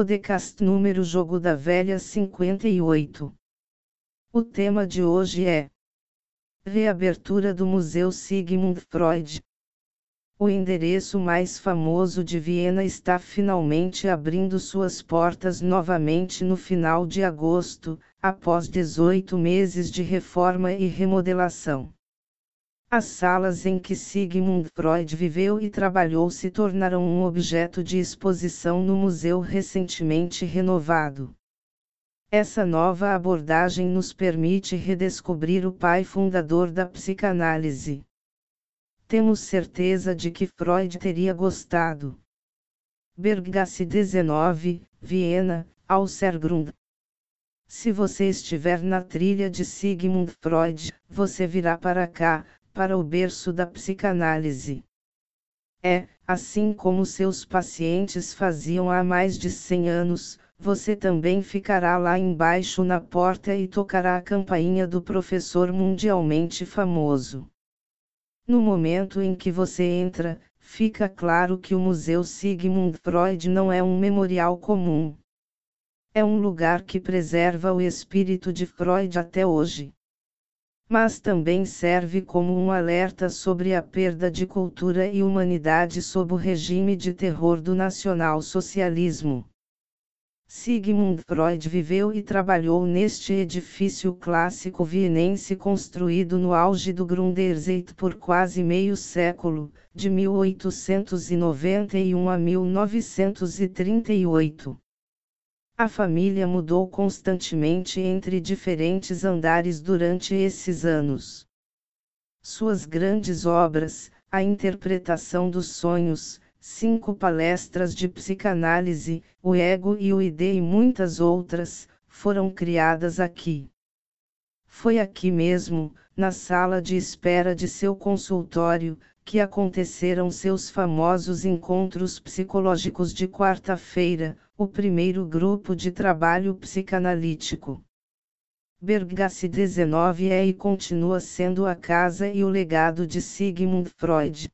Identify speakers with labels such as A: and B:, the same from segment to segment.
A: Podcast número Jogo da Velha 58. O tema de hoje é Reabertura do Museu Sigmund Freud. O endereço mais famoso de Viena está finalmente abrindo suas portas novamente no final de agosto, após 18 meses de reforma e remodelação. As salas em que Sigmund Freud viveu e trabalhou se tornaram um objeto de exposição no museu recentemente renovado. Essa nova abordagem nos permite redescobrir o pai fundador da psicanálise. Temos certeza de que Freud teria gostado. Berggasse 19, Viena, Aussergrund. Se você estiver na trilha de Sigmund Freud, você virá para cá, para o berço da psicanálise. É, assim como seus pacientes faziam há mais de 100 anos, você também ficará lá embaixo na porta e tocará a campainha do professor mundialmente famoso. No momento em que você entra, fica claro que o Museu Sigmund Freud não é um memorial comum. É um lugar que preserva o espírito de Freud até hoje mas também serve como um alerta sobre a perda de cultura e humanidade sob o regime de terror do nacional-socialismo. Sigmund Freud viveu e trabalhou neste edifício clássico vienense construído no auge do Grunderzeit por quase meio século, de 1891 a 1938. A família mudou constantemente entre diferentes andares durante esses anos. Suas grandes obras, a interpretação dos sonhos, cinco palestras de psicanálise, o ego e o id e muitas outras, foram criadas aqui. Foi aqui mesmo, na sala de espera de seu consultório, que aconteceram seus famosos encontros psicológicos de quarta-feira, o primeiro grupo de trabalho psicanalítico. Berggasse 19 é e continua sendo a casa e o legado de Sigmund Freud.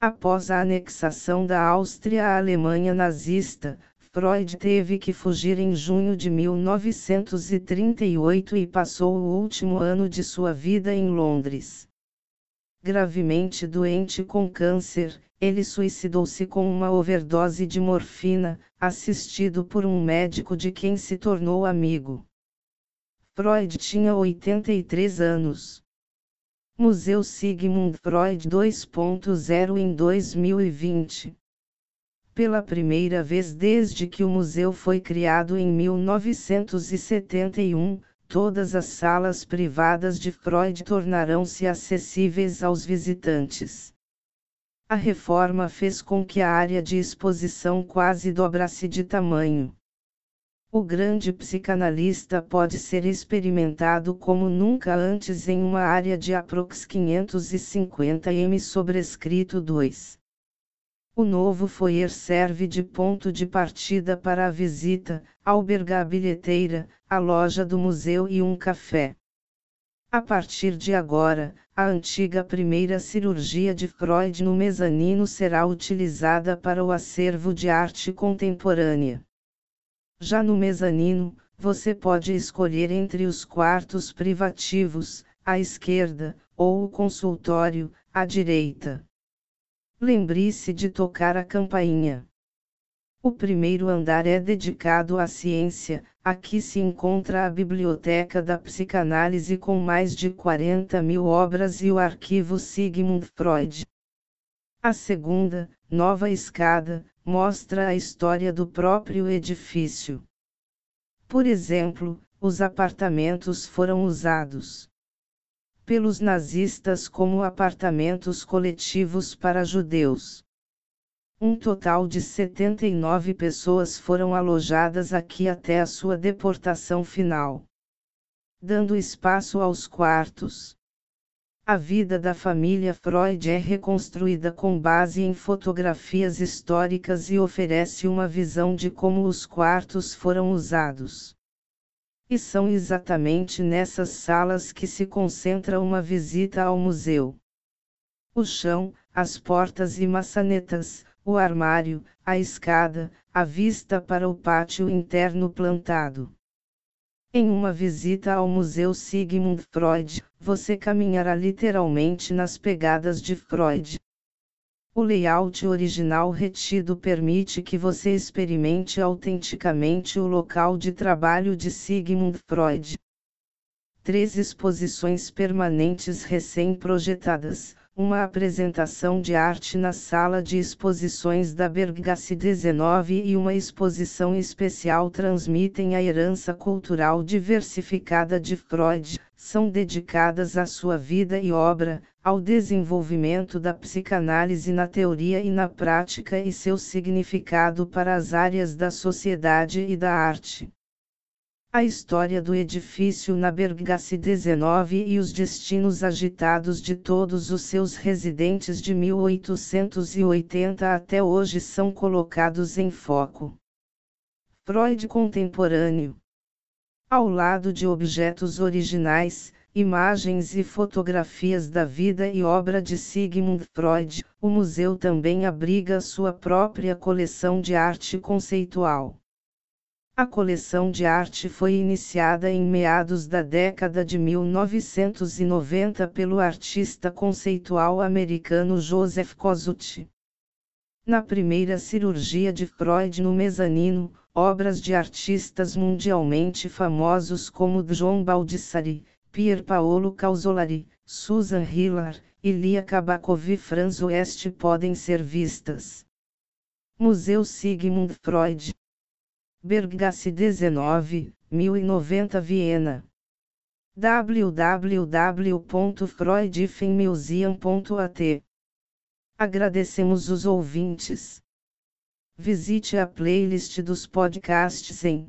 A: Após a anexação da Áustria à Alemanha nazista, Freud teve que fugir em junho de 1938 e passou o último ano de sua vida em Londres. Gravemente doente com câncer, ele suicidou-se com uma overdose de morfina, assistido por um médico de quem se tornou amigo. Freud tinha 83 anos. Museu Sigmund Freud 2.0 em 2020. Pela primeira vez desde que o museu foi criado em 1971, todas as salas privadas de Freud tornarão-se acessíveis aos visitantes. A reforma fez com que a área de exposição quase dobrasse de tamanho. O grande psicanalista pode ser experimentado como nunca antes em uma área de aprox 550 m sobrescrito 2. O novo foyer serve de ponto de partida para a visita, alberga a bilheteira, a loja do museu e um café. A partir de agora, a antiga primeira cirurgia de Freud no mezanino será utilizada para o acervo de arte contemporânea. Já no mezanino, você pode escolher entre os quartos privativos, à esquerda, ou o consultório, à direita. Lembre-se de tocar a campainha. O primeiro andar é dedicado à ciência, aqui se encontra a Biblioteca da Psicanálise com mais de 40 mil obras e o arquivo Sigmund Freud. A segunda, nova escada, mostra a história do próprio edifício. Por exemplo, os apartamentos foram usados pelos nazistas como apartamentos coletivos para judeus. Um total de 79 pessoas foram alojadas aqui até a sua deportação final. Dando espaço aos quartos. A vida da família Freud é reconstruída com base em fotografias históricas e oferece uma visão de como os quartos foram usados. E são exatamente nessas salas que se concentra uma visita ao museu. O chão, as portas e maçanetas, o armário, a escada, a vista para o pátio interno plantado. Em uma visita ao Museu Sigmund Freud, você caminhará literalmente nas pegadas de Freud. O layout original retido permite que você experimente autenticamente o local de trabalho de Sigmund Freud. Três exposições permanentes recém-projetadas, uma apresentação de arte na sala de exposições da Berggasse 19 e uma exposição especial transmitem a herança cultural diversificada de Freud, são dedicadas à sua vida e obra, ao desenvolvimento da psicanálise na teoria e na prática e seu significado para as áreas da sociedade e da arte. A história do edifício na Berggasse 19 e os destinos agitados de todos os seus residentes de 1880 até hoje são colocados em foco. Freud contemporâneo. Ao lado de objetos originais, imagens e fotografias da vida e obra de Sigmund Freud, o museu também abriga sua própria coleção de arte conceitual. A coleção de arte foi iniciada em meados da década de 1990 pelo artista conceitual americano Joseph Kosuth. Na primeira cirurgia de Freud no mezanino, obras de artistas mundialmente famosos como John Baldessari, Pier Paolo Causolari, Susan Hiller, Ilia Kabakov e Franz West podem ser vistas. Museu Sigmund Freud Berggasse 19, 1090 Viena. www.freudfenmuseum.at Agradecemos os ouvintes. Visite a playlist dos podcasts em